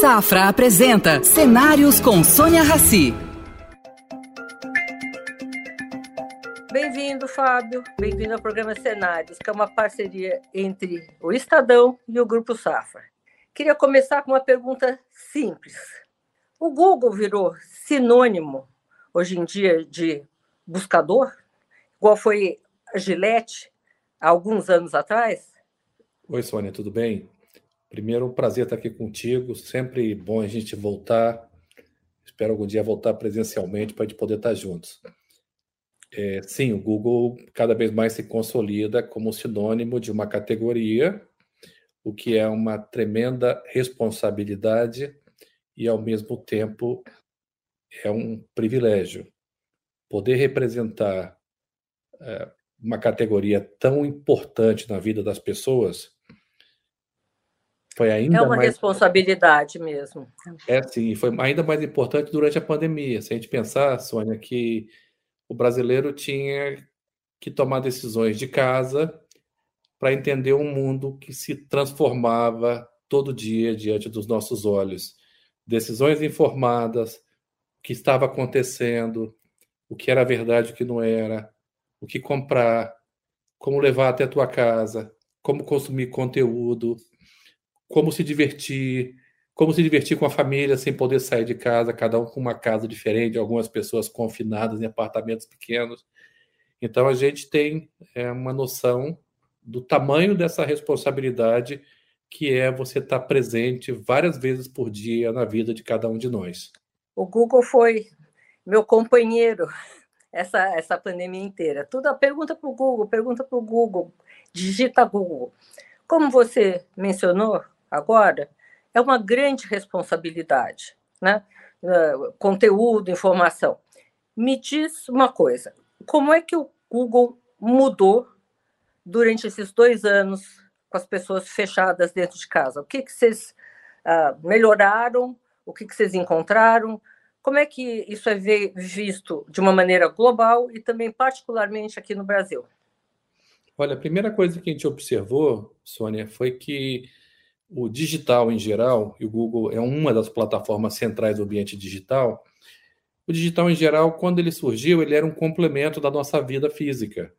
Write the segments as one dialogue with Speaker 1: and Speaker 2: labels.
Speaker 1: Safra apresenta Cenários com Sônia Rassi.
Speaker 2: Bem-vindo, Fábio. Bem-vindo ao programa Cenários, que é uma parceria entre o Estadão e o Grupo Safra. Queria começar com uma pergunta simples. O Google virou sinônimo, hoje em dia, de buscador, igual foi a Gillette há alguns anos atrás?
Speaker 3: Oi, Sônia, tudo bem? Primeiro, um prazer estar aqui contigo. Sempre bom a gente voltar. Espero algum dia voltar presencialmente para a gente poder estar juntos. É, sim, o Google cada vez mais se consolida como sinônimo de uma categoria, o que é uma tremenda responsabilidade e, ao mesmo tempo, é um privilégio. Poder representar é, uma categoria tão importante na vida das pessoas foi ainda
Speaker 2: é uma
Speaker 3: mais...
Speaker 2: responsabilidade mesmo.
Speaker 3: É sim, foi ainda mais importante durante a pandemia. Se a gente pensar, Sônia, que o brasileiro tinha que tomar decisões de casa para entender um mundo que se transformava todo dia diante dos nossos olhos. Decisões informadas, o que estava acontecendo, o que era verdade, o que não era, o que comprar, como levar até a tua casa, como consumir conteúdo, como se divertir, como se divertir com a família sem poder sair de casa, cada um com uma casa diferente, algumas pessoas confinadas em apartamentos pequenos. Então a gente tem é, uma noção do tamanho dessa responsabilidade que é você estar presente várias vezes por dia na vida de cada um de nós.
Speaker 2: O Google foi meu companheiro essa, essa pandemia inteira. Tudo pergunta para o Google, pergunta para o Google, digita Google. Como você mencionou, agora, é uma grande responsabilidade, né? Uh, conteúdo, informação. Me diz uma coisa: como é que o Google mudou durante esses dois anos com as pessoas fechadas dentro de casa? O que, que vocês uh, melhoraram? O que, que vocês encontraram? Como é que isso é visto de uma maneira global e também particularmente aqui no Brasil?
Speaker 3: Olha, a primeira coisa que a gente observou, Sônia, foi que o digital em geral, e o Google é uma das plataformas centrais do ambiente digital, o digital em geral, quando ele surgiu, ele era um complemento da nossa vida física.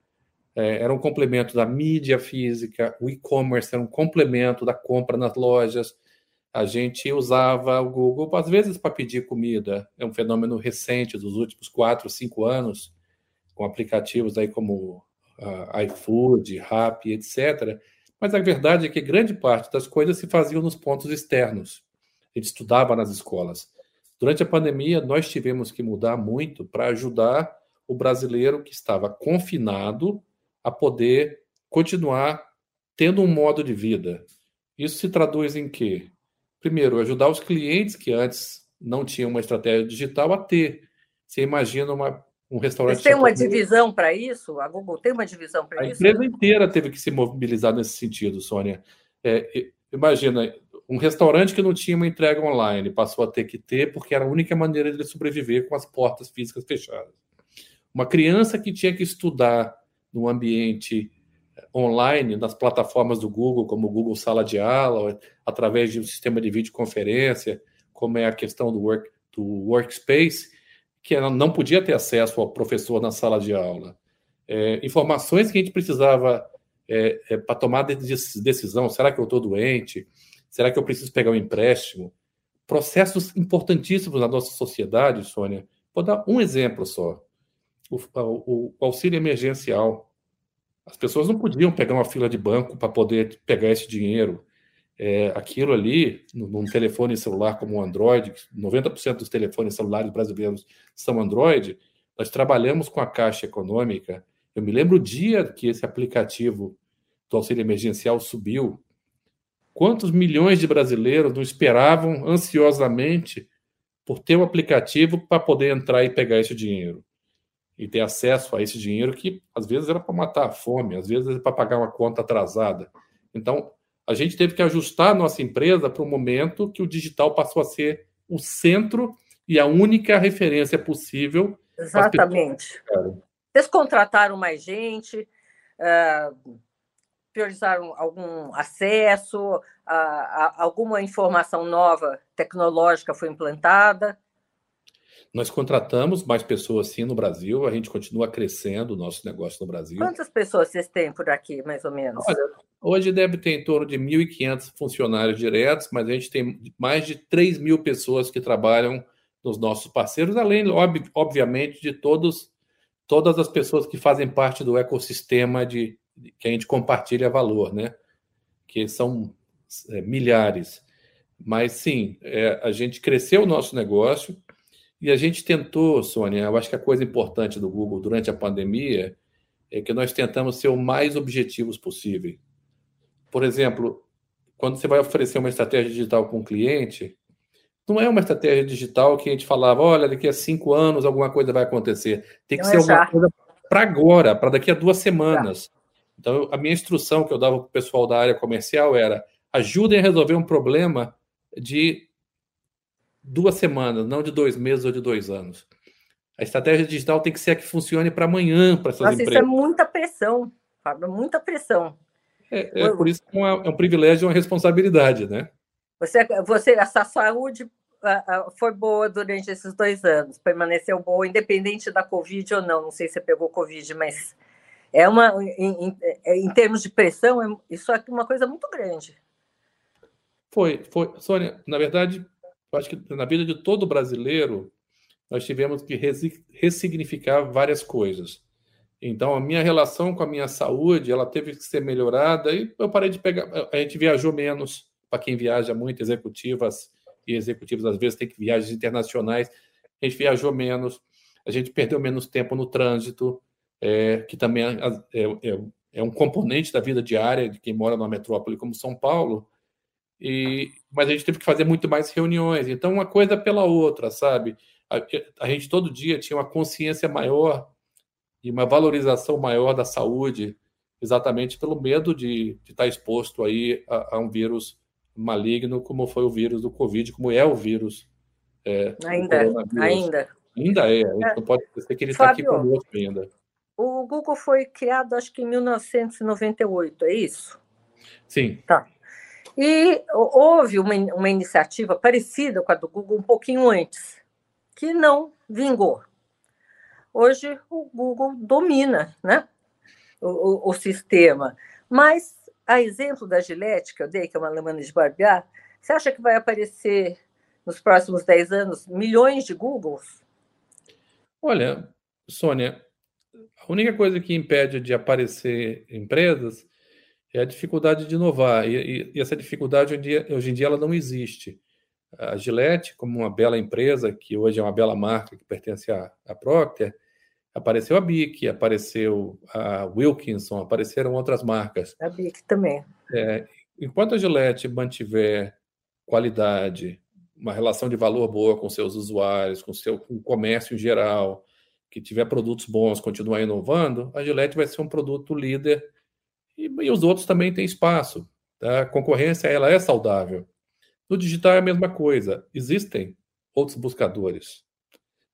Speaker 3: É, era um complemento da mídia física, o e-commerce era um complemento da compra nas lojas. A gente usava o Google, às vezes, para pedir comida. É um fenômeno recente dos últimos quatro, cinco anos, com aplicativos aí como uh, iFood, Rappi, etc., mas a verdade é que grande parte das coisas se faziam nos pontos externos. Gente estudava nas escolas. Durante a pandemia, nós tivemos que mudar muito para ajudar o brasileiro que estava confinado a poder continuar tendo um modo de vida. Isso se traduz em quê? Primeiro, ajudar os clientes que antes não tinham uma estratégia digital a ter. Você imagina uma um restaurante.
Speaker 2: Têm uma divisão para isso? A Google tem uma divisão para isso?
Speaker 3: A empresa inteira teve que se mobilizar nesse sentido, Sônia. É, imagina, um restaurante que não tinha uma entrega online passou a ter que ter, porque era a única maneira de ele sobreviver com as portas físicas fechadas. Uma criança que tinha que estudar no ambiente online, nas plataformas do Google, como o Google Sala de Aula, através de um sistema de videoconferência, como é a questão do, work, do Workspace, que ela não podia ter acesso ao professor na sala de aula. É, informações que a gente precisava é, é, para tomar decisão: será que eu estou doente? Será que eu preciso pegar um empréstimo? Processos importantíssimos na nossa sociedade, Sônia. Vou dar um exemplo só: o, o, o auxílio emergencial. As pessoas não podiam pegar uma fila de banco para poder pegar esse dinheiro é, aquilo ali, num telefone celular como o Android, 90% dos telefones celulares brasileiros são Android, nós trabalhamos com a Caixa Econômica. Eu me lembro o dia que esse aplicativo do auxílio emergencial subiu. Quantos milhões de brasileiros não esperavam ansiosamente por ter o um aplicativo para poder entrar e pegar esse dinheiro? E ter acesso a esse dinheiro que às vezes era para matar a fome, às vezes era para pagar uma conta atrasada. Então, a gente teve que ajustar a nossa empresa para o momento que o digital passou a ser o centro e a única referência possível.
Speaker 2: Exatamente. Vocês contrataram mais gente, uh, priorizaram algum acesso, a, alguma informação nova tecnológica foi implantada?
Speaker 3: Nós contratamos mais pessoas sim no Brasil, a gente continua crescendo o nosso negócio no Brasil.
Speaker 2: Quantas pessoas vocês têm por aqui, mais ou menos?
Speaker 3: Olha, hoje deve ter em torno de 1.500 funcionários diretos, mas a gente tem mais de 3 mil pessoas que trabalham nos nossos parceiros, além, ob obviamente, de todos, todas as pessoas que fazem parte do ecossistema de, que a gente compartilha valor, né? Que são é, milhares. Mas sim, é, a gente cresceu o nosso negócio e a gente tentou, Sônia, eu acho que a coisa importante do Google durante a pandemia é que nós tentamos ser o mais objetivos possível. Por exemplo, quando você vai oferecer uma estratégia digital com o um cliente, não é uma estratégia digital que a gente falava, olha, daqui a cinco anos alguma coisa vai acontecer. Tem que não ser é alguma coisa para agora, para daqui a duas semanas. Tá. Então, a minha instrução que eu dava para o pessoal da área comercial era ajudem a resolver um problema de duas semanas, não de dois meses ou de dois anos. A estratégia digital tem que ser a que funcione para amanhã para essas Nossa, empresas.
Speaker 2: Isso é muita pressão, Fábio, muita pressão.
Speaker 3: É, é por isso que é, é um privilégio e uma responsabilidade, né?
Speaker 2: Você, você, essa saúde foi boa durante esses dois anos, permaneceu boa, independente da Covid ou não. Não sei se você pegou Covid, mas é uma, em, em, é, em termos de pressão, é, isso é uma coisa muito grande.
Speaker 3: Foi, foi. Sônia, na verdade, acho que na vida de todo brasileiro, nós tivemos que ressignificar várias coisas. Então, a minha relação com a minha saúde, ela teve que ser melhorada e eu parei de pegar. A gente viajou menos, para quem viaja muito, executivas e executivos às vezes tem que viagens internacionais. A gente viajou menos, a gente perdeu menos tempo no trânsito, é, que também é, é, é, é um componente da vida diária de quem mora numa metrópole como São Paulo. E, mas a gente teve que fazer muito mais reuniões. Então, uma coisa pela outra, sabe? A, a, gente todo dia tinha uma consciência maior e uma valorização maior da saúde, exatamente pelo medo de, de estar exposto aí a, a, um vírus maligno, como foi o vírus do Covid, como é o vírus.
Speaker 2: É, ainda, ainda.
Speaker 3: Ainda é, a gente é. não pode esquecer que ele está aqui conosco ainda.
Speaker 2: O Google foi criado, acho que em 1998, é isso?
Speaker 3: Sim.
Speaker 2: Tá. E houve uma, uma iniciativa parecida com a do Google um pouquinho antes, que não vingou. Hoje o Google domina né, o, o, o sistema. Mas, a exemplo da Gillette, que eu dei, que é uma alemã de barbear, você acha que vai aparecer nos próximos 10 anos milhões de Googles?
Speaker 3: Olha, Sônia, a única coisa que impede de aparecer empresas é a dificuldade de inovar. E, e essa dificuldade, hoje em, dia, hoje em dia, ela não existe. A Gillette, como uma bela empresa, que hoje é uma bela marca que pertence à, à Procter, apareceu a Bic, apareceu a Wilkinson, apareceram outras marcas.
Speaker 2: A Bic também.
Speaker 3: É, enquanto a Gillette mantiver qualidade, uma relação de valor boa com seus usuários, com, seu, com o comércio em geral, que tiver produtos bons, continuar inovando, a Gillette vai ser um produto líder e, e os outros também têm espaço. Tá? A concorrência ela é saudável. No digital é a mesma coisa. Existem outros buscadores.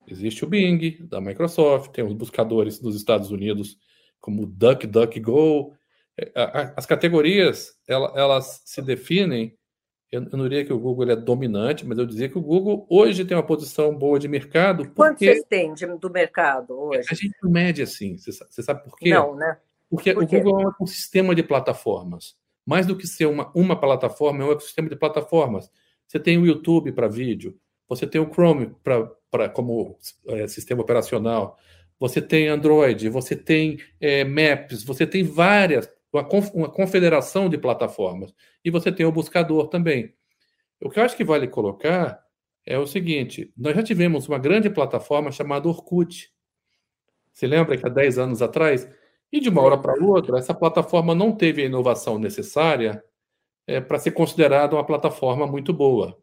Speaker 3: Existe o Bing, da Microsoft, tem os buscadores dos Estados Unidos, como o DuckDuckGo. É, as categorias, elas se definem eu, não diria que o Google é dominante, mas eu dizia que o Google hoje tem uma posição boa de mercado.
Speaker 2: Porque Quanto vocês têm do mercado hoje?
Speaker 3: A gente mede assim. Você, sabe por quê?
Speaker 2: Não, né?
Speaker 3: Porque Por o Google é um sistema de plataformas. Mais do que ser uma, uma plataforma, é um ecossistema de plataformas. Você tem o YouTube para vídeo, você tem o Chrome para como é, sistema operacional, você tem Android, você tem é, Maps, você tem várias, uma, uma confederação de plataformas. E você tem o buscador também. O que eu acho que vale colocar é o seguinte: nós já tivemos uma grande plataforma chamada Orkut. Você lembra que há 10 anos atrás e de uma hora para outra, essa plataforma não teve a inovação necessária é, para ser considerada uma plataforma muito boa.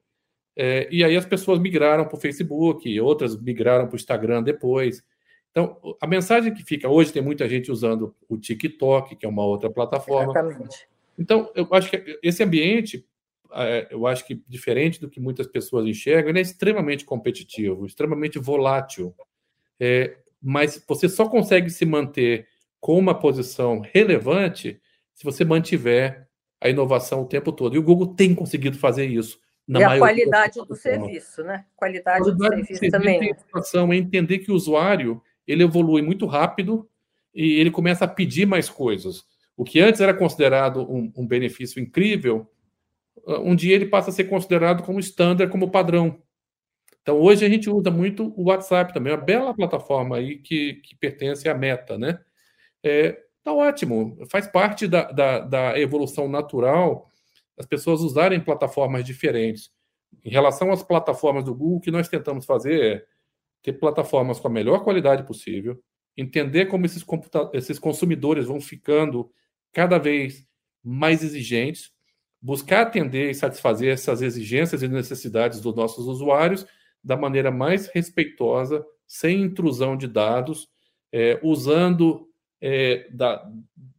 Speaker 3: É, e aí as pessoas migraram para o Facebook, outras migraram para o Instagram depois. Então, a mensagem que fica hoje tem muita gente usando o TikTok, que é uma outra plataforma.
Speaker 2: Exatamente.
Speaker 3: Então, eu acho que esse ambiente, é, eu acho que diferente do que muitas pessoas enxergam, ele é extremamente competitivo, extremamente volátil. É, mas você só consegue se manter com uma posição relevante se você mantiver a inovação o tempo todo. E o Google tem conseguido fazer isso.
Speaker 2: e a qualidade do serviço, né? Qualidade, qualidade do, serviço, também. Tem
Speaker 3: inovação, é entender que o usuário ele evolui muito rápido e ele começa a pedir mais coisas. O que antes era considerado um, um benefício incrível, um dia ele passa a ser considerado como standard, como padrão. Então, hoje a gente usa muito o WhatsApp também, uma bela plataforma aí que, que pertence à Meta, né? É, tá ótimo, faz parte da, da, da evolução natural as pessoas usarem plataformas diferentes. Em relação às plataformas do Google, o que nós tentamos fazer é ter plataformas com a melhor qualidade possível, entender como esses, esses consumidores vão ficando cada vez mais exigentes, buscar atender e satisfazer essas exigências e necessidades dos nossos usuários da maneira mais respeitosa, sem intrusão de dados, é, usando é, da,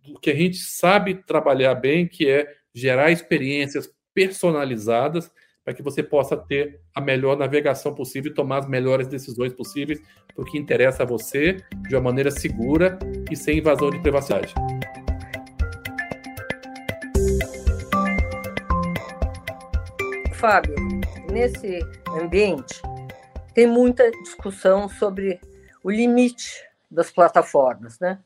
Speaker 3: do que a gente sabe trabalhar bem, que é gerar experiências personalizadas para que você possa ter a melhor navegação possível e tomar as melhores decisões possíveis para o que interessa a você de uma maneira segura e sem invasão de privacidade.
Speaker 2: Fábio, nesse ambiente, tem muita discussão sobre o limite das plataformas, né?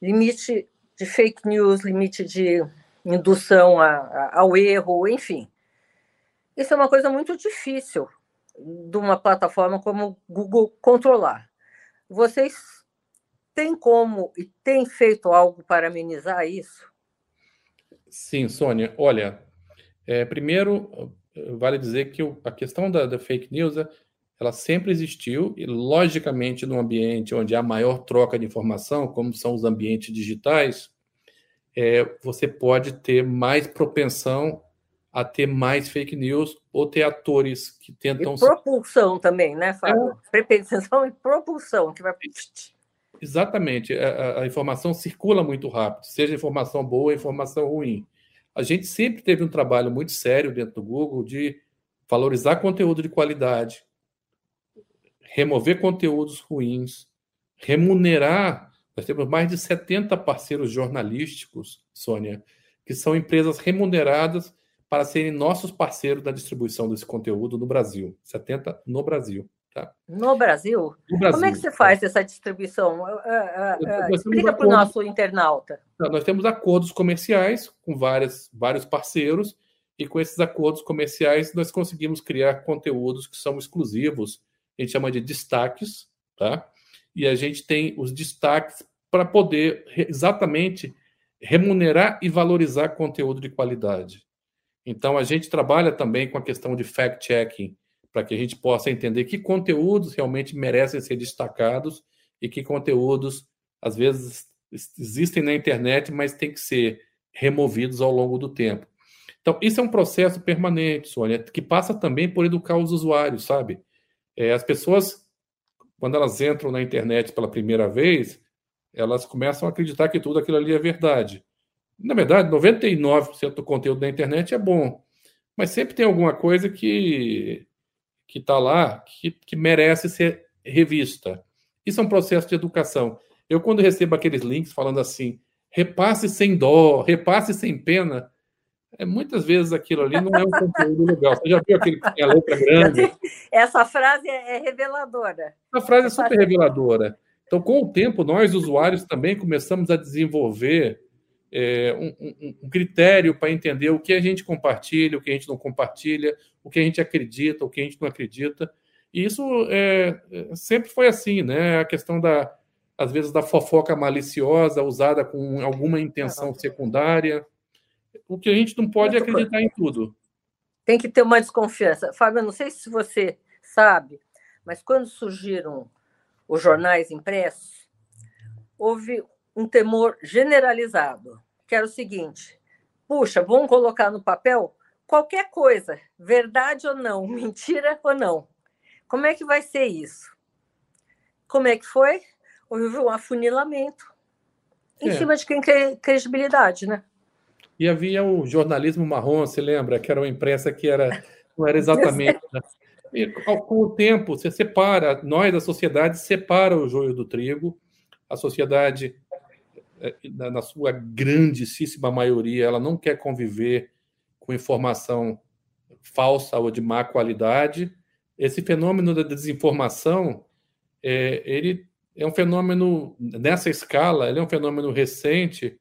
Speaker 2: Limite de fake news, limite de indução a, a, ao erro, enfim. Isso é uma coisa muito difícil de uma plataforma como o Google controlar. Vocês têm como e têm feito algo para amenizar isso?
Speaker 3: Sim, Sônia. Olha, é, primeiro, vale dizer que a questão da, da fake news ela sempre existiu e, logicamente, num ambiente onde há maior troca de informação, como são os ambientes digitais, é, você pode ter mais propensão a ter mais fake news ou ter atores que tentam.
Speaker 2: E propulsão também, né, Fábio? É. Propensão e propulsão, que vai.
Speaker 3: Exatamente. A, a, informação circula muito rápido, seja informação boa ou informação ruim. A gente sempre teve um trabalho muito sério dentro do Google de valorizar conteúdo de qualidade, remover conteúdos ruins, remunerar. Nós temos mais de 70 parceiros jornalísticos, Sônia, que são empresas remuneradas para serem nossos parceiros da distribuição desse conteúdo no Brasil. 70 no Brasil. Tá?
Speaker 2: No Brasil? No Brasil Como é que você faz essa distribuição? Uh, uh, uh, explica para o nosso internauta.
Speaker 3: Nós temos acordos comerciais com várias, vários parceiros, e com esses acordos comerciais nós conseguimos criar conteúdos que são exclusivos a gente chama de destaques, tá? E a gente tem os destaques para poder exatamente remunerar e valorizar conteúdo de qualidade. Então, a gente trabalha também com a questão de fact-checking, para que a gente possa entender que conteúdos realmente merecem ser destacados e que conteúdos, às vezes, existem na internet, mas têm que ser removidos ao longo do tempo. Então, isso é um processo permanente, Sônia, que passa também por educar os usuários, sabe? É, as pessoas, quando elas entram na internet pela primeira vez, elas começam a acreditar que tudo aquilo ali é verdade. Na verdade, 99% do conteúdo da internet é bom, mas sempre tem alguma coisa que que está lá que, que merece ser revista. Isso é um processo de educação. Eu, quando recebo aqueles links falando assim, repasse sem dó, repasse sem pena, é, muitas vezes aquilo ali não é um conteúdo legal. Você já viu aquele que tem a letra grande?
Speaker 2: Essa frase é, é reveladora.
Speaker 3: A frase é super reveladora. Então, com o tempo, nós, usuários, também começamos a desenvolver é, um, um, um, critério para entender o que a gente compartilha, o que a gente não compartilha, o que a gente acredita, o que a gente não acredita. E isso é, é sempre foi assim, né? A questão da, às vezes, da fofoca maliciosa usada com alguma intenção secundária o que a gente não pode é acreditar em tudo.
Speaker 2: Tem que ter uma desconfiança. Fábio, não sei se você sabe, mas quando surgiram os jornais impressos, houve um temor generalizado, que era o seguinte: puxa, vamos colocar no papel qualquer coisa, verdade ou não, mentira ou não. Como é que vai ser isso? Como é que foi? Houve um afunilamento em é. cima de quem tem credibilidade, né?
Speaker 3: E havia o jornalismo marrom, se lembra? Que era uma imprensa que era, não era exatamente. Né? E, com o tempo, você separa, nós, a sociedade, separa o joio do trigo. A sociedade é, na sua grandíssima maioria, ela não quer conviver com informação falsa ou de má qualidade. Esse fenômeno da desinformação, é, ele é um fenômeno nessa escala, ele é um fenômeno recente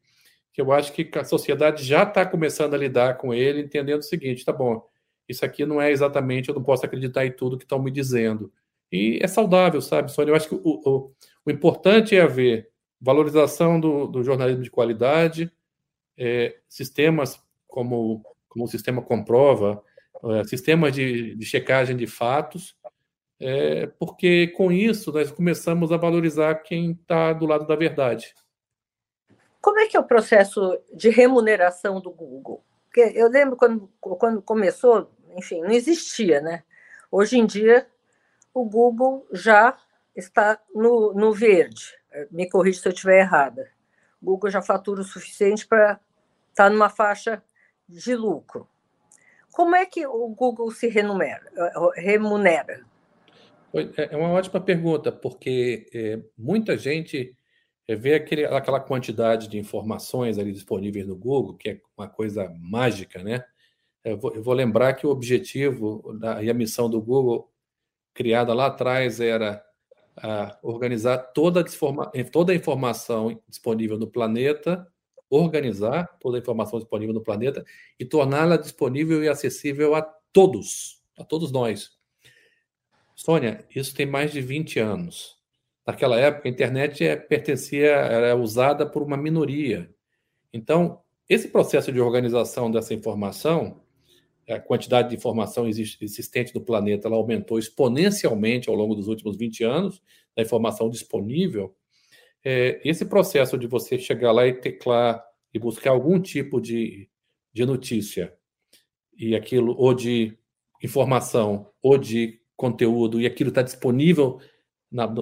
Speaker 3: que eu acho que a sociedade já está começando a lidar com ele, entendendo o seguinte: tá bom, isso aqui não é exatamente, eu não posso acreditar em tudo que estão me dizendo. E é saudável, sabe, Sônia? Eu acho que o, o, o importante é haver valorização do, do jornalismo de qualidade, é, sistemas como, como o sistema Comprova, é, sistemas de, de checagem de fatos, é, porque com isso nós começamos a valorizar quem está do lado da verdade.
Speaker 2: Como é que é o processo de remuneração do Google? Porque eu lembro quando, quando começou, enfim, não existia, né? Hoje em dia, o Google já está no, no verde. Me corrija se eu estiver errada. O Google já fatura o suficiente para estar tá numa faixa de lucro. Como é que o Google se remunera? remunera?
Speaker 3: É, é uma ótima pergunta, porque é, muita gente é, vê aquele, aquela quantidade de informações ali disponíveis no Google, que é uma coisa mágica, né? Eu vou, eu vou lembrar que o objetivo da, e a missão do Google, criada lá atrás, era a, organizar toda a, toda a informação disponível no planeta, organizar toda a informação disponível no planeta e torná-la disponível e acessível a todos, a todos nós. Sônia, isso tem mais de 20 anos. Naquela época, a internet é, pertencia, era usada por uma minoria. Então, esse processo de organização dessa informação, a quantidade de informação existente no planeta, ela aumentou exponencialmente ao longo dos últimos 20 anos, da informação disponível. É, esse processo de você chegar lá e teclar e buscar algum tipo de, de notícia, e aquilo, ou de informação, ou de conteúdo e aquilo está disponível na,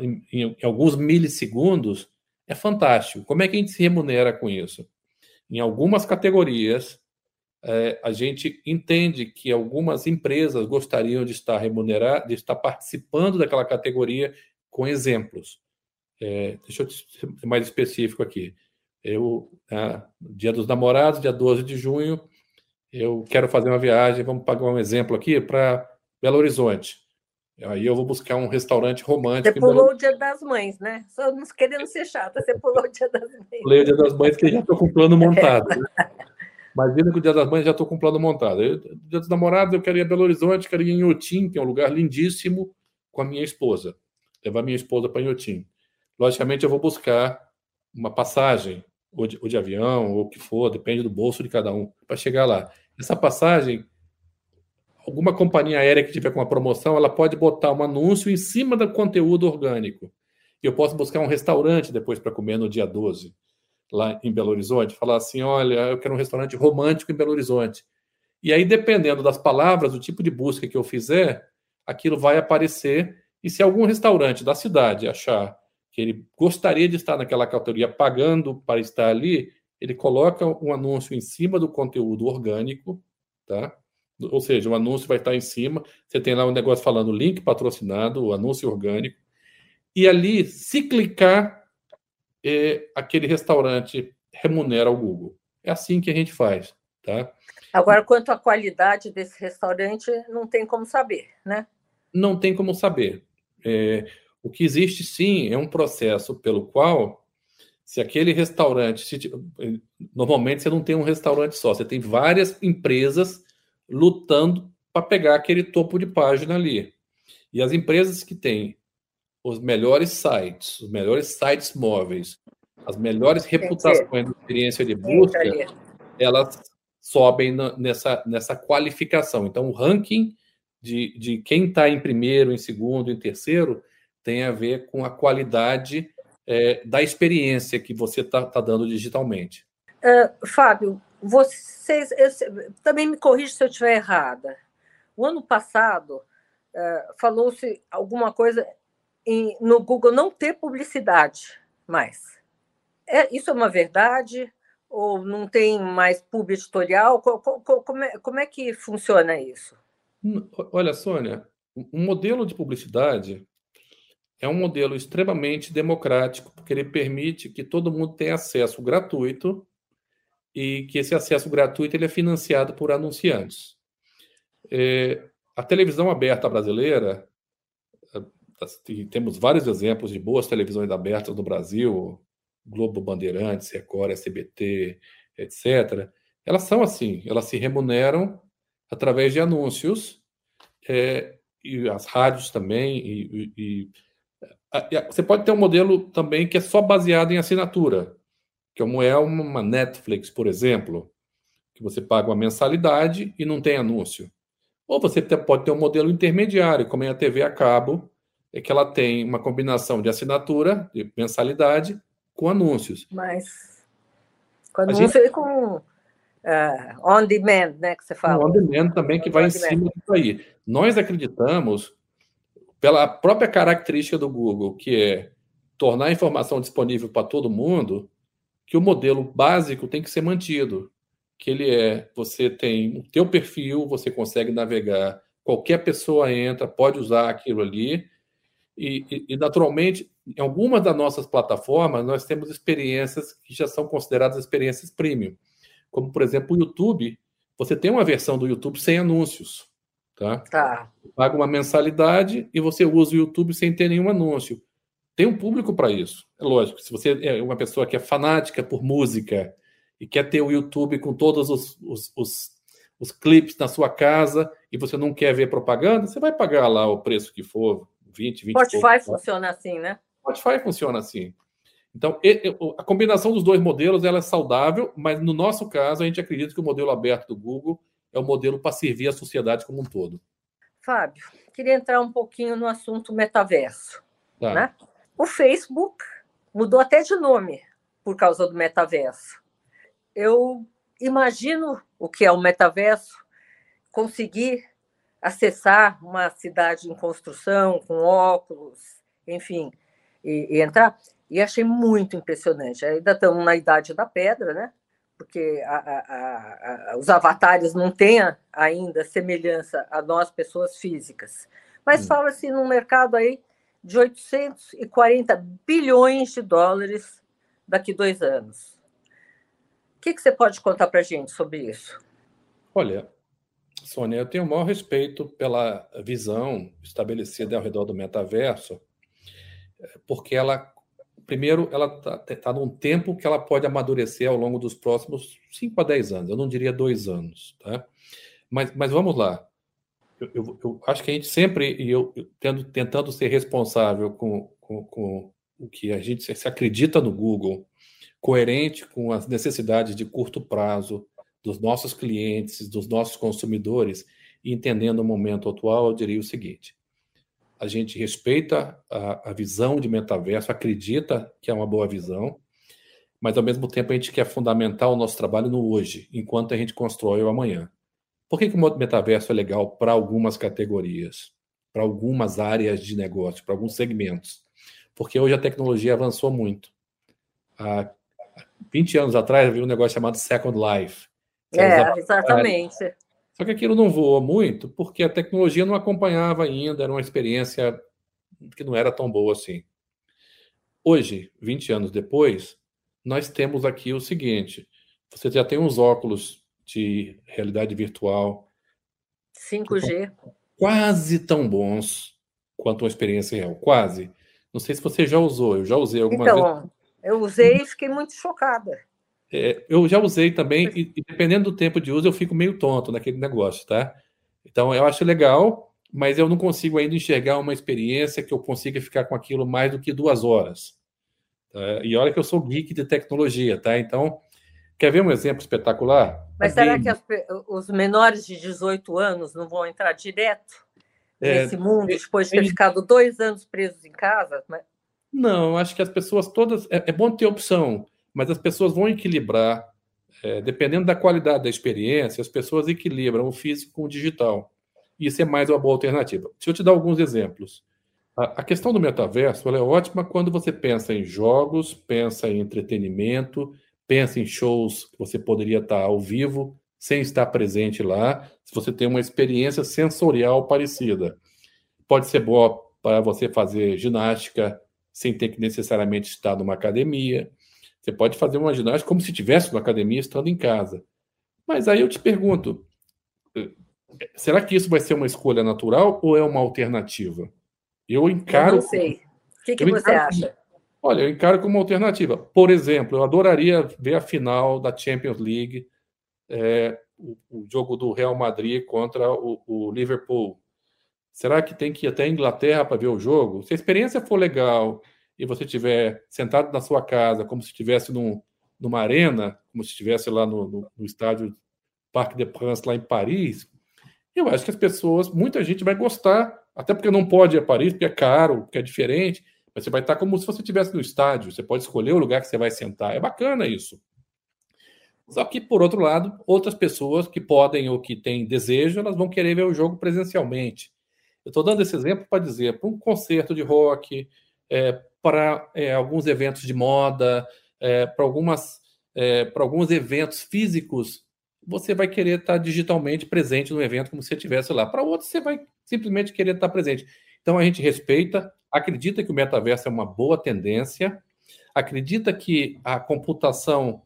Speaker 3: em, em, alguns milissegundos, é fantástico. Como é que a gente se remunera com isso? Em algumas categorias, é, a gente entende que algumas empresas gostariam de estar remunerar, de estar participando daquela categoria com exemplos. É, deixa eu ser mais específico aqui. Eu, é, dia dos namorados, dia 12 de junho, eu quero fazer uma viagem, vamos pagar um exemplo aqui para Belo Horizonte. Aí eu vou buscar um restaurante romântico.
Speaker 2: Você pulou o Dia das Mães, né? Só não querendo ser chata, você pulou o Dia das Mães.
Speaker 3: Pulei o Dia das Mães, que já estou com o plano montado. Né? Vindo que o Dia das Mães já estou com o plano montado. Eu, dia dos namorados, eu quero ir a Belo Horizonte, quero ir em Inhotim, que é um lugar lindíssimo, com a minha esposa. Levar minha esposa para Inhotim. Logicamente, eu vou buscar uma passagem, ou de, ou de avião, ou o que for, depende do bolso de cada um, para chegar lá. Essa passagem alguma companhia aérea que tiver com uma promoção, ela pode botar um anúncio em cima do conteúdo orgânico. E eu posso buscar um restaurante depois para comer no dia 12, lá em Belo Horizonte, falar assim: olha, eu quero um restaurante romântico em Belo Horizonte. E aí, dependendo das palavras, do tipo de busca que eu fizer, aquilo vai aparecer. E se algum restaurante da cidade achar que ele gostaria de estar naquela categoria pagando para estar ali, ele coloca um anúncio em cima do conteúdo orgânico, tá? Ou seja, o anúncio vai estar em cima, você tem lá um negócio falando link patrocinado, o anúncio orgânico, e ali, se clicar, é, aquele restaurante remunera o Google. É assim que a gente faz, tá?
Speaker 2: Agora, quanto à qualidade desse restaurante, não tem como saber, né?
Speaker 3: Não tem como saber. É, o que existe, sim, é um processo pelo qual, se aquele restaurante, se, normalmente você não tem um restaurante só, você tem várias empresas lutando para pegar aquele topo de página ali. E as empresas que têm os melhores sites, os melhores sites móveis, as melhores reputações de experiência de busca, elas sobem nessa, nessa qualificação. Então, o ranking de, de quem está em primeiro, em segundo, em terceiro, tem a ver com a qualidade é, da experiência que você está tá dando digitalmente.
Speaker 2: Uh, Fábio, vocês, eu, também me corrija se eu estiver errada. O ano passado uh, falou-se alguma coisa em, no Google não ter publicidade mais. É, isso é uma verdade? Ou não tem mais pub editorial? Como é, como é que funciona isso?
Speaker 3: Olha, Sônia, um modelo de publicidade é um modelo extremamente democrático, porque ele permite que todo mundo tenha acesso gratuito e que esse acesso gratuito ele é financiado por anunciantes. É, a televisão aberta brasileira, é, temos vários exemplos de boas televisões abertas no Brasil, Globo Bandeirantes, Record, SBT, etc. Elas são assim, elas se remuneram através de anúncios, é, e as rádios também, e, e, e, você pode ter um modelo também que é só baseado em assinatura, como é uma Netflix, por exemplo, que você paga uma mensalidade e não tem anúncio. Ou você pode ter um modelo intermediário, como é a TV a cabo, é que ela tem uma combinação de assinatura, de mensalidade, com anúncios.
Speaker 2: Mas com anúncio gente... e com uh, on demand, né, que você fala.
Speaker 3: On demand também, que vai em cima disso aí. Nós acreditamos, pela própria característica do Google, que é tornar a informação disponível para todo mundo, que o modelo básico tem que ser mantido que ele é, você tem o teu perfil, você consegue navegar, qualquer pessoa entra, pode usar aquilo ali, e, e, e, naturalmente, em algumas das nossas plataformas, nós temos experiências que já são consideradas experiências premium, como, por exemplo, o YouTube, você tem uma versão do YouTube sem anúncios, tá?
Speaker 2: Tá.
Speaker 3: Paga uma mensalidade e você usa o YouTube sem ter nenhum anúncio. Tem um público para isso, é lógico. Se você é uma pessoa que é fanática por música, e quer ter o YouTube com todos os, os, os, os clipes na sua casa e você não quer ver propaganda, você vai pagar lá o preço que for, 20, 20
Speaker 2: Spotify pouco, funciona assim, né?
Speaker 3: Spotify funciona assim. Então, a combinação dos dois modelos ela é saudável, mas no nosso caso, a gente acredita que o modelo aberto do Google é o modelo para servir a sociedade como um todo.
Speaker 2: Fábio, queria entrar um pouquinho no assunto metaverso. Tá. Né? O Facebook mudou até de nome por causa do metaverso eu imagino o que é o metaverso, conseguir acessar uma cidade em construção, com óculos, enfim, e, e entrar. E achei muito impressionante. Ainda estamos na idade da pedra, né? Porque a, a, a, os avatares não têm ainda semelhança a nós, pessoas físicas. Mas hum. fala-se num mercado aí de 840 bilhões de dólares daqui dois anos. O que, que você pode contar para a gente sobre isso?
Speaker 3: Olha, Sônia, eu tenho o maior respeito pela visão estabelecida ao redor do metaverso, porque ela, primeiro, ela está tá num tempo que ela pode amadurecer ao longo dos próximos 5 a 10 anos, eu não diria dois anos. Tá? Mas, mas vamos lá. Eu, eu, eu acho que a gente sempre, e eu tendo, tentando ser responsável com, com, com o que a gente se acredita no Google, coerente com as necessidades de curto prazo dos nossos clientes, dos nossos consumidores, e entendendo o momento atual, eu diria o seguinte: a gente respeita a, a visão de metaverso, acredita que é uma boa visão, mas ao mesmo tempo a gente quer fundamentar o nosso trabalho no hoje, enquanto a gente constrói o amanhã. Por que, que o metaverso é legal para algumas categorias, para algumas áreas de negócio, para alguns segmentos? Porque hoje a tecnologia avançou muito. Há 20 anos atrás havia um negócio chamado Second Life.
Speaker 2: É, exatamente.
Speaker 3: Só que aquilo não voou muito porque a tecnologia não acompanhava ainda, era uma experiência que não era tão boa assim. Hoje, 20 anos depois, nós temos aqui o seguinte: você já tem uns óculos de realidade virtual
Speaker 2: 5G
Speaker 3: quase tão bons quanto uma experiência real, quase. Não sei se você já usou, eu já usei algumas então.
Speaker 2: Eu usei e fiquei muito chocada.
Speaker 3: É, eu já usei também, e, e, dependendo do tempo de uso, eu fico meio tonto naquele negócio, tá? Então, eu acho legal, mas eu não consigo ainda enxergar uma experiência que eu consiga ficar com aquilo mais do que duas horas. Tá? E olha que eu sou geek de tecnologia, tá? Então, quer ver um exemplo espetacular?
Speaker 2: Mas será que as, os menores de 18 anos não vão entrar direto é, nesse mundo depois de ter ficado dois anos presos em casa?
Speaker 3: Não, acho que as pessoas todas. É, é bom ter opção, mas as pessoas vão equilibrar. É, dependendo da qualidade da experiência, as pessoas equilibram o físico com o digital. Isso é mais uma boa alternativa. Deixa eu te dar alguns exemplos. A, a questão do metaverso é ótima quando você pensa em jogos, pensa em entretenimento, pensa em shows que você poderia estar ao vivo sem estar presente lá, se você tem uma experiência sensorial parecida. Pode ser boa para você fazer ginástica sem ter que necessariamente estar numa academia. Você pode fazer uma ginástica como se estivesse numa academia estando em casa. Mas aí eu te pergunto, eh, será que isso vai ser uma escolha natural ou é uma alternativa? Eu encaro. Eu
Speaker 2: não sei. O que, que você acha?
Speaker 3: Olha, eu encaro como alternativa. Por exemplo, eu adoraria ver a final da Champions League, é, o, o, jogo do Real Madrid contra o, o Liverpool. Será que tem que ir até a Inglaterra para ver o jogo? Se a experiência for legal e você estiver sentado na sua casa, como se estivesse num, numa arena, como se estivesse lá no, no, no estádio Parque de France, lá em Paris, eu acho que as pessoas, muita gente vai gostar, até porque não pode ir a Paris, porque é caro, porque é diferente, mas você vai estar como se você estivesse no estádio, você pode escolher o lugar que você vai sentar. É bacana isso. Só que, por outro lado, outras pessoas que podem ou que têm desejo, elas vão querer ver o jogo presencialmente. Eu estou dando esse exemplo para dizer, para um concerto de rock, é, para é, alguns eventos de moda, é, para algumas é, para alguns eventos físicos, você vai querer estar digitalmente presente no evento como se estivesse lá. Para outros, você vai simplesmente querer estar presente. Então a gente respeita, acredita que o metaverso é uma boa tendência, acredita que a computação,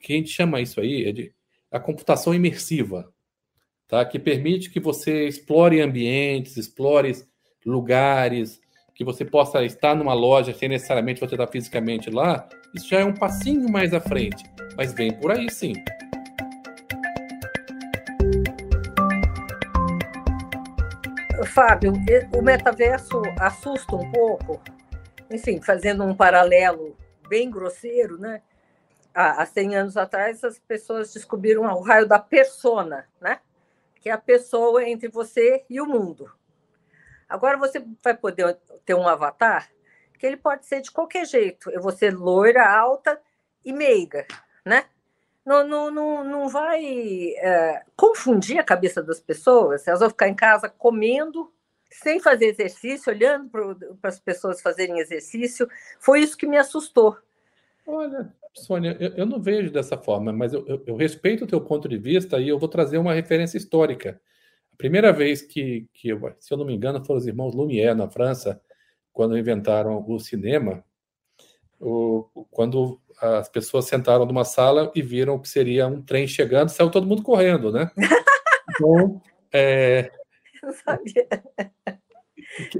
Speaker 3: que a gente chama isso aí, é de a computação imersiva, tá? que permite que você explore ambientes, explore lugares, que você possa estar numa loja sem necessariamente você estar fisicamente lá, isso já é um passinho mais à frente, mas vem por aí sim.
Speaker 2: Fábio, o metaverso assusta um pouco, enfim, fazendo um paralelo bem grosseiro, né? Há 100 anos atrás, as pessoas descobriram o raio da persona, né? Que é a pessoa entre você e o mundo. Agora você vai poder ter um avatar que ele pode ser de qualquer jeito. Eu vou ser loira, alta e meiga, né? Não, não, não, não vai é, confundir a cabeça das pessoas. Elas vão ficar em casa comendo, sem fazer exercício, olhando para as pessoas fazerem exercício. Foi isso que me assustou.
Speaker 3: Olha, Sônia, eu, eu não vejo dessa forma, mas eu, eu, eu, respeito o teu ponto de vista e eu vou trazer uma referência histórica. A primeira vez que, que se eu não me engano, foram os irmãos Lumière, na França, quando inventaram o cinema, o, quando as pessoas sentaram numa sala e viram que seria um trem chegando, saiu todo mundo correndo, né? Então, é... Eu sabia.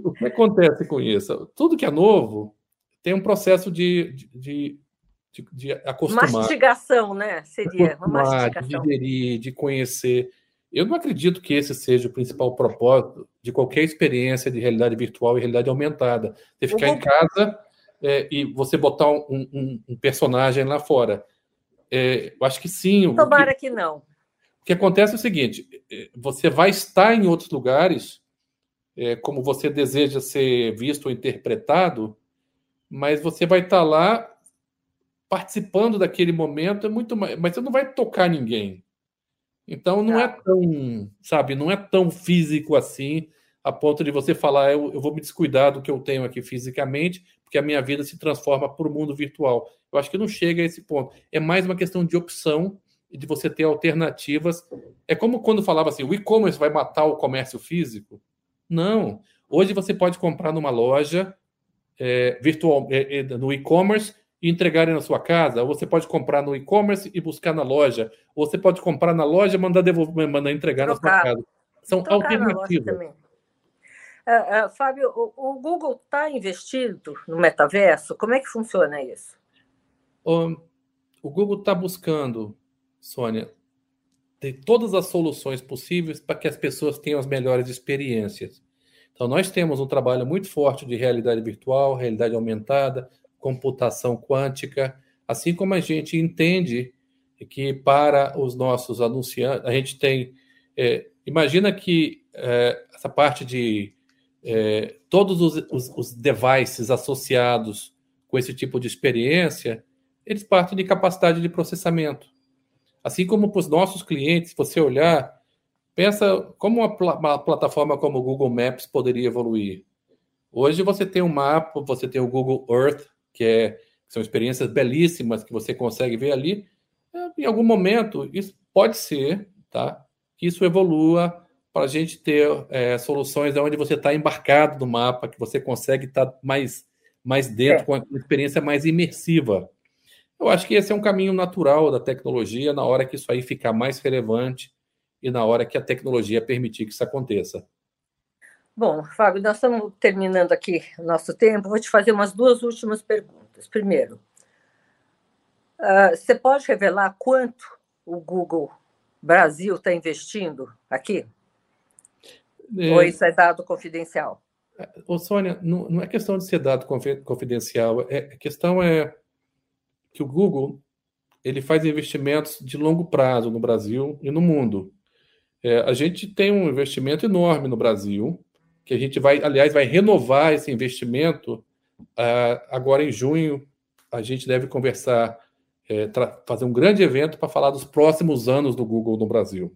Speaker 3: O que acontece com isso? Tudo que é novo tem um processo de, de, de, de acostumar.
Speaker 2: Mastigação, né? Seria
Speaker 3: uma mastigação. De digerir, de conhecer. Eu não acredito que esse seja o principal propósito de qualquer experiência de realidade virtual e realidade aumentada. Você ficar em casa é, e você botar um, um, um, personagem lá fora. É, eu acho que sim.
Speaker 2: Tomara que, que, não.
Speaker 3: O que acontece é o seguinte: é, você vai estar em outros lugares, é, como você deseja ser visto ou interpretado, mas você vai estar lá participando daquele momento, é muito mais, mas você não vai tocar ninguém. Então não é tão, sabe, não é tão físico assim, a ponto de você falar, eu, eu vou me descuidar do que eu tenho aqui fisicamente, porque a minha vida se transforma para o mundo virtual. Eu acho que não chega a esse ponto. É mais uma questão de opção e de você ter alternativas. É como quando falava assim, o e-commerce vai matar o comércio físico? Não. Hoje você pode comprar numa loja é, virtual, é, é, no e-commerce e entregar na sua casa. Ou você pode comprar no e-commerce e buscar na loja. Ou você pode comprar na loja e mandar devolver, mandar entregar na sua casa. São alternativas.
Speaker 2: Uh, uh, Fábio, o, o Google está investido no metaverso? Como é que funciona isso?
Speaker 3: O, o Google está buscando, Sônia, ter todas as soluções possíveis para que as pessoas tenham as melhores experiências. Então, nós temos um trabalho muito forte de realidade virtual, realidade aumentada, computação quântica, assim como a gente entende que para os nossos anunciantes, a gente tem. É, imagina que é, essa parte de é, todos os, os, os, devices associados com esse tipo de experiência, eles partem de capacidade de processamento. Assim como para os nossos clientes, se você olhar, pensa como uma, uma plataforma como o Google Maps poderia evoluir. Hoje você tem um mapa, você tem o Google Earth, que, é, que são experiências belíssimas que você consegue ver ali. Em algum momento, isso pode ser tá, que isso evolua para a gente ter é, soluções onde você está embarcado no mapa, que você consegue estar tá mais, mais dentro, é. com uma experiência mais imersiva. Eu acho que esse é um caminho natural da tecnologia na hora que isso aí ficar mais relevante e na hora que a tecnologia permitir que isso aconteça.
Speaker 2: Bom, Fábio, nós estamos terminando aqui o nosso tempo. Vou te fazer umas duas últimas perguntas. Primeiro, uh, você pode revelar quanto o Google Brasil está investindo aqui? É... Ou isso é dado confidencial?
Speaker 3: Ô, Sônia, não, não é questão de ser dado confidencial. É, a questão é que o Google ele faz investimentos de longo prazo no Brasil e no mundo. É, a gente tem um investimento enorme no Brasil, que a gente vai, aliás, vai renovar esse investimento uh, agora em junho. A gente deve conversar, é, fazer um grande evento para falar dos próximos anos do Google no Brasil.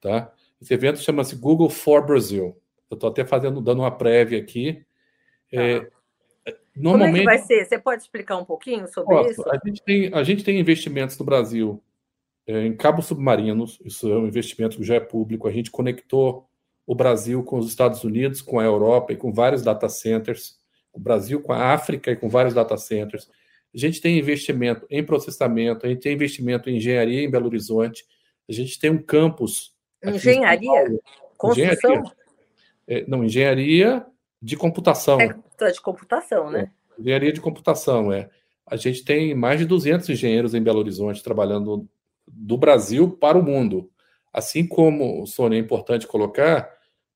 Speaker 3: Tá? Esse evento chama-se Google for Brazil. Eu estou até fazendo, dando uma prévia aqui.
Speaker 2: É, normalmente, Como é que vai ser? Você pode explicar um pouquinho sobre posso, isso?
Speaker 3: A gente, tem, a gente tem investimentos no Brasil é, em cabos submarinos, isso é um investimento que já é público. A gente conectou o Brasil com os Estados Unidos, com a Europa e com vários data centers, o Brasil com a África e com vários data centers. A gente tem investimento em processamento, a gente tem investimento em engenharia em Belo Horizonte, a gente tem um campus.
Speaker 2: Engenharia? Construção? Engenharia.
Speaker 3: É, não, engenharia de computação. É,
Speaker 2: de computação, né?
Speaker 3: É, engenharia de computação, é. A gente tem mais de 200 engenheiros em Belo Horizonte trabalhando do Brasil para o mundo. Assim como, Sônia, é importante colocar,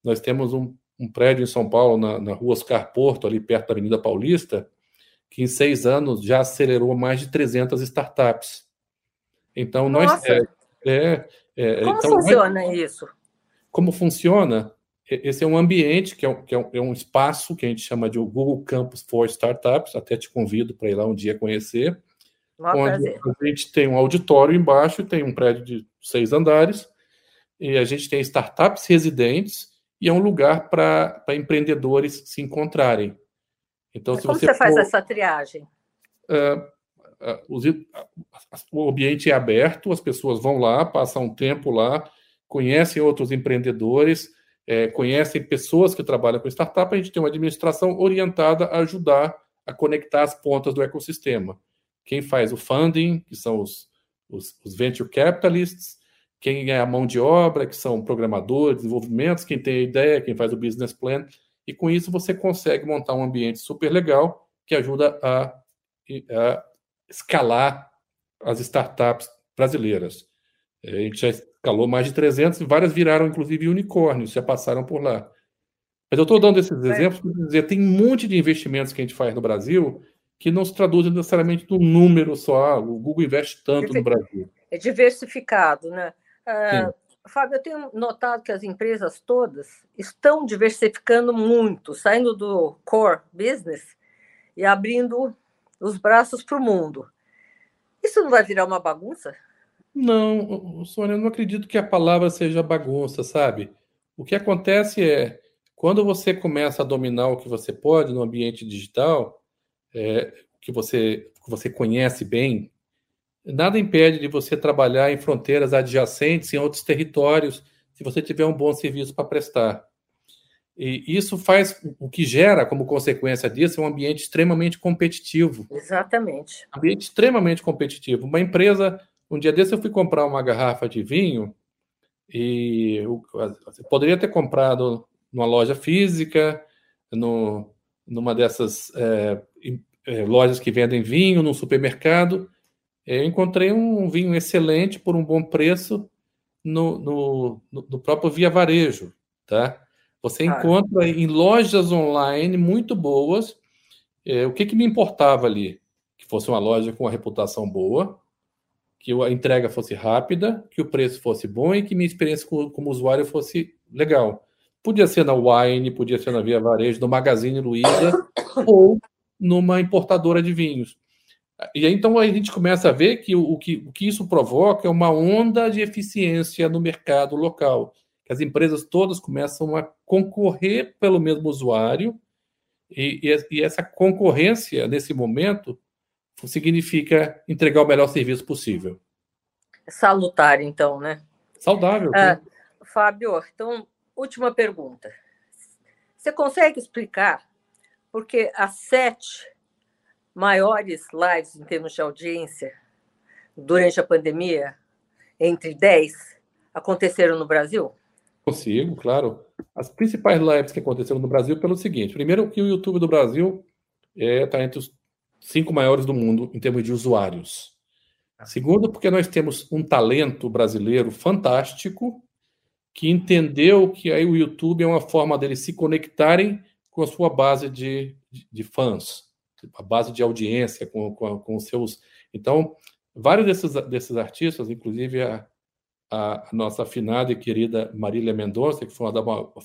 Speaker 3: nós temos um, um prédio em São Paulo, na, na rua Oscar Porto, ali perto da Avenida Paulista, que em seis anos já acelerou mais de 300 startups. Então, Nossa. nós. É,
Speaker 2: é, é, como então, funciona nós, isso?
Speaker 3: Como funciona? Esse é um ambiente, que, é um, que é, um, é um espaço que a gente chama de Google Campus for Startups. Até te convido para ir lá um dia conhecer. onde prazer. a gente tem um auditório embaixo, tem um prédio de seis andares, e a gente tem startups residentes e é um lugar para empreendedores se encontrarem.
Speaker 2: Então, Mas se como você, você faz for, essa triagem? Uh,
Speaker 3: os, o ambiente é aberto, as pessoas vão lá, passam um tempo lá, conhecem outros empreendedores, é, conhecem pessoas que trabalham com startup. A gente tem uma administração orientada a ajudar a conectar as pontas do ecossistema. Quem faz o funding, que são os, os, os venture capitalists, quem é a mão de obra, que são programadores, desenvolvimentos, quem tem a ideia, quem faz o business plan. E com isso você consegue montar um ambiente super legal que ajuda a, a escalar as startups brasileiras. É, a gente já escalou mais de 300 e várias viraram, inclusive, unicórnios, já passaram por lá. Mas eu estou dando esses é. exemplos para dizer tem um monte de investimentos que a gente faz no Brasil que não se traduzem necessariamente num número só. Ah, o Google investe tanto no Brasil.
Speaker 2: É diversificado, né? Uh, Fábio, eu tenho notado que as empresas todas estão diversificando muito, saindo do core business e abrindo os braços para o mundo. Isso não vai virar uma bagunça?
Speaker 3: Não, Sônia, eu não acredito que a palavra seja bagunça, sabe? O que acontece é, quando você começa a dominar o que você pode no ambiente digital, é, que, você, que você conhece bem, Nada impede de você trabalhar em fronteiras adjacentes, em outros territórios, se você tiver um bom serviço para prestar. E isso faz o que gera, como consequência disso, é um ambiente extremamente competitivo.
Speaker 2: Exatamente.
Speaker 3: Um ambiente extremamente competitivo. Uma empresa, um dia desse eu fui comprar uma garrafa de vinho e eu, eu poderia ter comprado numa loja física, no, numa dessas é, é, lojas que vendem vinho, num supermercado, eu encontrei um vinho excelente por um bom preço no, no, no próprio Via Varejo, tá? Você encontra em lojas online muito boas. É, o que, que me importava ali? Que fosse uma loja com uma reputação boa, que a entrega fosse rápida, que o preço fosse bom e que minha experiência como, como usuário fosse legal. Podia ser na Wine, podia ser na Via Varejo, no Magazine Luiza ou numa importadora de vinhos. E aí, então a gente começa a ver que o, o, que o que isso provoca é uma onda de eficiência no mercado local. As empresas todas começam a concorrer pelo mesmo usuário, e, e, e essa concorrência, nesse momento, significa entregar o melhor serviço possível.
Speaker 2: Salutar, então, né?
Speaker 3: Saudável.
Speaker 2: Ah, Fábio, então, última pergunta. Você consegue explicar porque as sete maiores lives em termos de audiência durante a pandemia, entre dez, aconteceram no Brasil?
Speaker 3: Consigo, claro. As principais lives que aconteceram no Brasil pelo seguinte: primeiro, que o YouTube do Brasil está é, tá entre os cinco maiores do mundo em termos de usuários. Segundo, porque nós temos um talento brasileiro fantástico que entendeu que aí o YouTube é uma forma deles se conectarem com a sua base de, de, de fãs, a base de audiência, com, com, com os seus. Então, vários desses, desses artistas, inclusive a, a nossa afinada e querida Marília Mendonça, que foi uma da,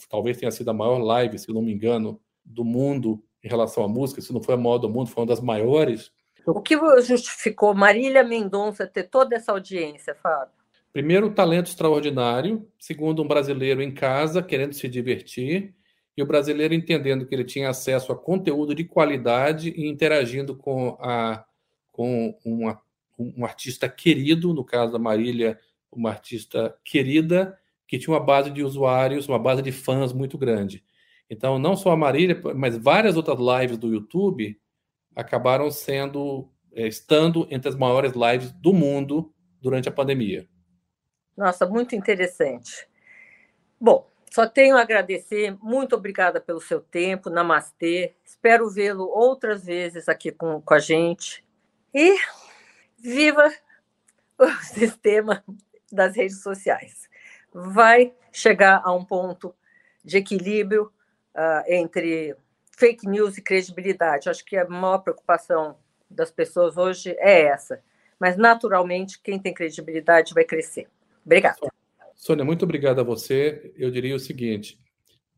Speaker 3: talvez tenha sido a maior live, se não me engano, do mundo em relação à música, se não foi a maior do mundo, foi uma das maiores.
Speaker 2: O que justificou Marília Mendonça ter toda essa audiência, Fábio?
Speaker 3: Primeiro, talento extraordinário. Segundo, um brasileiro em casa querendo se divertir. E o brasileiro entendendo que ele tinha acesso a conteúdo de qualidade e interagindo com, a, com uma, um artista querido, no caso da Marília, uma artista querida, que tinha uma base de usuários, uma base de fãs muito grande. Então, não só a Marília, mas várias outras lives do YouTube acabaram sendo, é, estando entre as maiores lives do mundo durante a pandemia.
Speaker 2: Nossa, muito interessante. Bom, só tenho a agradecer. Muito obrigada pelo seu tempo. Namastê. Espero vê-lo outras vezes aqui com, com a gente. E viva o sistema das redes sociais. Vai chegar a um ponto de equilíbrio uh, entre fake news e credibilidade. Acho que a maior preocupação das pessoas hoje é essa. Mas, naturalmente, quem tem credibilidade vai crescer. Obrigada.
Speaker 3: Sônia, muito obrigado a você. Eu diria o seguinte: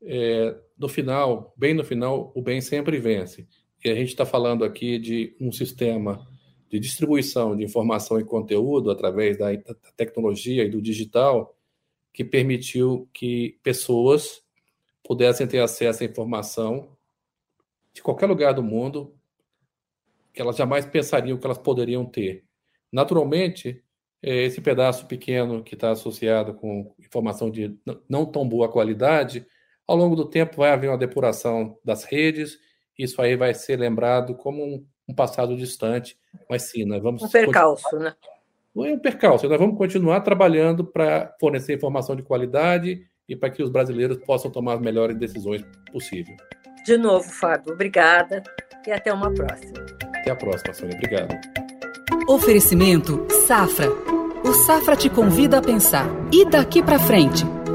Speaker 3: é, no final, bem no final, o bem sempre vence. E a gente está falando aqui de um sistema de distribuição de informação e conteúdo através da, tecnologia e do digital que permitiu que pessoas pudessem ter acesso à informação de qualquer lugar do mundo que elas jamais pensariam que elas poderiam ter. Naturalmente, é, esse pedaço pequeno que está associado com informação de não tão boa qualidade, ao longo do tempo vai haver uma depuração das redes, isso aí vai ser lembrado como um, um passado distante, mas sim, nós vamos...
Speaker 2: Um percalço, né?
Speaker 3: Não é um percalço, nós vamos continuar trabalhando para fornecer informação de qualidade e para que os brasileiros possam tomar as melhores decisões possíveis.
Speaker 2: De novo, Fábio, obrigada e até uma próxima.
Speaker 3: Até a próxima, Sônia. Obrigado.
Speaker 1: Oferecimento Safra. O Safra te convida a pensar. E daqui para frente?